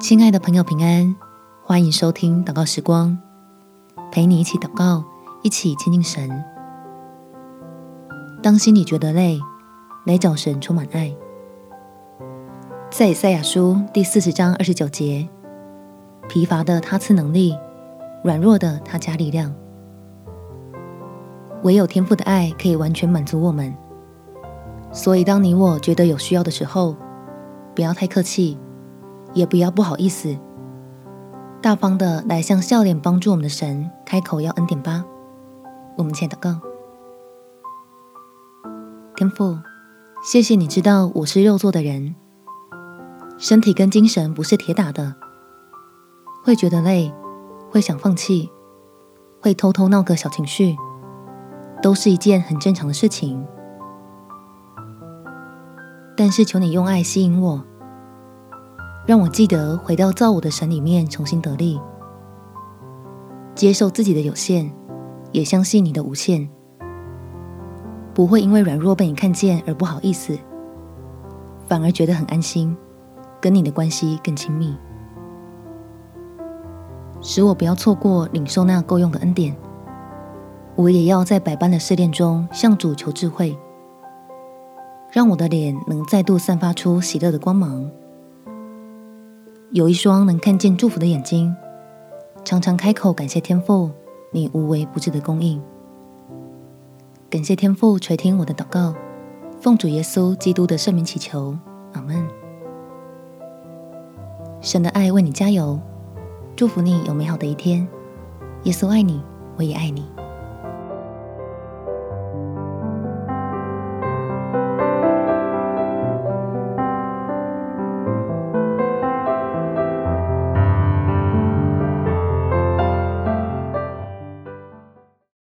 亲爱的朋友，平安，欢迎收听祷告时光，陪你一起祷告，一起亲近神。当心里觉得累，来找神充满爱。在以赛亚书第四十章二十九节，疲乏的他赐能力，软弱的他加力量。唯有天赋的爱可以完全满足我们，所以当你我觉得有需要的时候，不要太客气。也不要不好意思，大方的来向笑脸帮助我们的神开口要恩典吧。我们前祷告，天父，谢谢你知道我是肉做的人，身体跟精神不是铁打的，会觉得累，会想放弃，会偷偷闹个小情绪，都是一件很正常的事情。但是求你用爱吸引我。让我记得回到造我的神里面，重新得力，接受自己的有限，也相信你的无限，不会因为软弱被你看见而不好意思，反而觉得很安心，跟你的关系更亲密，使我不要错过领受那够用的恩典。我也要在百般的试炼中向主求智慧，让我的脸能再度散发出喜乐的光芒。有一双能看见祝福的眼睛，常常开口感谢天父，你无微不至的供应。感谢天父垂听我的祷告，奉主耶稣基督的圣名祈求，阿门。神的爱为你加油，祝福你有美好的一天。耶稣爱你，我也爱你。